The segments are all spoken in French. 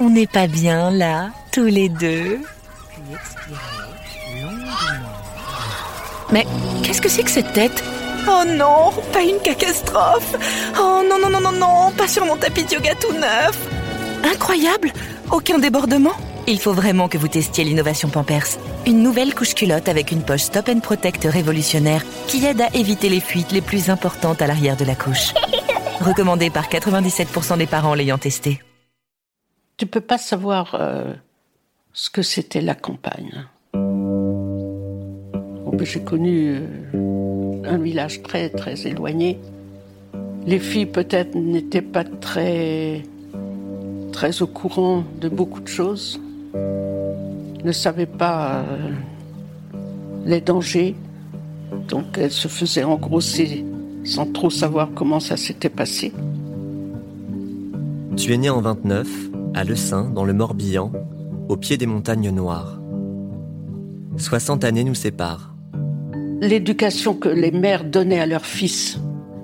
On n'est pas bien là, tous les deux Mais qu'est-ce que c'est que cette tête? Oh non, pas une catastrophe Oh non, non, non, non, non, pas sur mon tapis de yoga tout neuf Incroyable Aucun débordement Il faut vraiment que vous testiez l'innovation Pampers. Une nouvelle couche culotte avec une poche Stop and Protect révolutionnaire qui aide à éviter les fuites les plus importantes à l'arrière de la couche. Recommandée par 97% des parents l'ayant testé. Tu peux pas savoir euh, ce que c'était la campagne. J'ai connu euh, un village très très éloigné. Les filles peut-être n'étaient pas très très au courant de beaucoup de choses, ne savaient pas euh, les dangers, donc elles se faisaient engrosser sans trop savoir comment ça s'était passé. Tu es né en 29, à Le Saint, dans le Morbihan, au pied des montagnes noires. 60 années nous séparent l'éducation que les mères donnaient à leurs fils.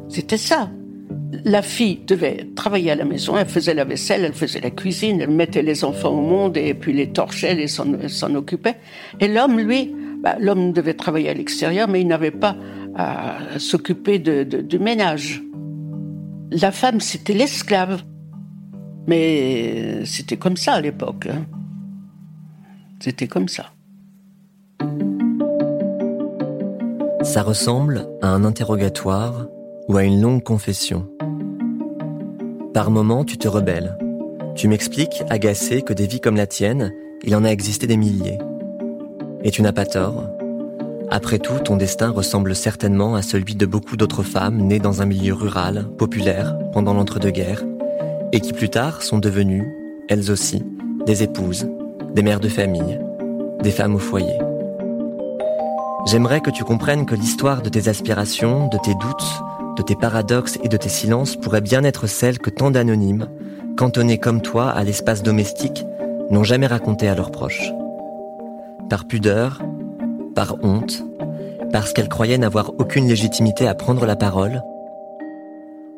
C'était ça. La fille devait travailler à la maison, elle faisait la vaisselle, elle faisait la cuisine, elle mettait les enfants au monde et puis les torchait, et s'en occupait. Et l'homme, lui, bah, l'homme devait travailler à l'extérieur, mais il n'avait pas à s'occuper du ménage. La femme, c'était l'esclave. Mais c'était comme ça à l'époque. Hein. C'était comme ça. Ça ressemble à un interrogatoire ou à une longue confession. Par moments, tu te rebelles. Tu m'expliques, agacé, que des vies comme la tienne, il en a existé des milliers. Et tu n'as pas tort. Après tout, ton destin ressemble certainement à celui de beaucoup d'autres femmes nées dans un milieu rural, populaire, pendant l'entre-deux-guerres, et qui plus tard sont devenues, elles aussi, des épouses, des mères de famille, des femmes au foyer. J'aimerais que tu comprennes que l'histoire de tes aspirations, de tes doutes, de tes paradoxes et de tes silences pourrait bien être celle que tant d'anonymes, cantonnés comme toi à l'espace domestique, n'ont jamais raconté à leurs proches. Par pudeur, par honte, parce qu'elles croyaient n'avoir aucune légitimité à prendre la parole,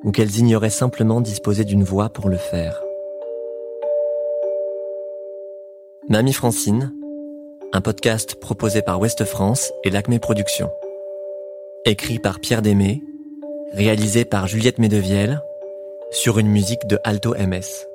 ou qu'elles ignoraient simplement disposer d'une voix pour le faire. Mamie Francine, un podcast proposé par Ouest France et l'Acme Productions. Écrit par Pierre Démé, réalisé par Juliette Medevielle, sur une musique de Alto MS.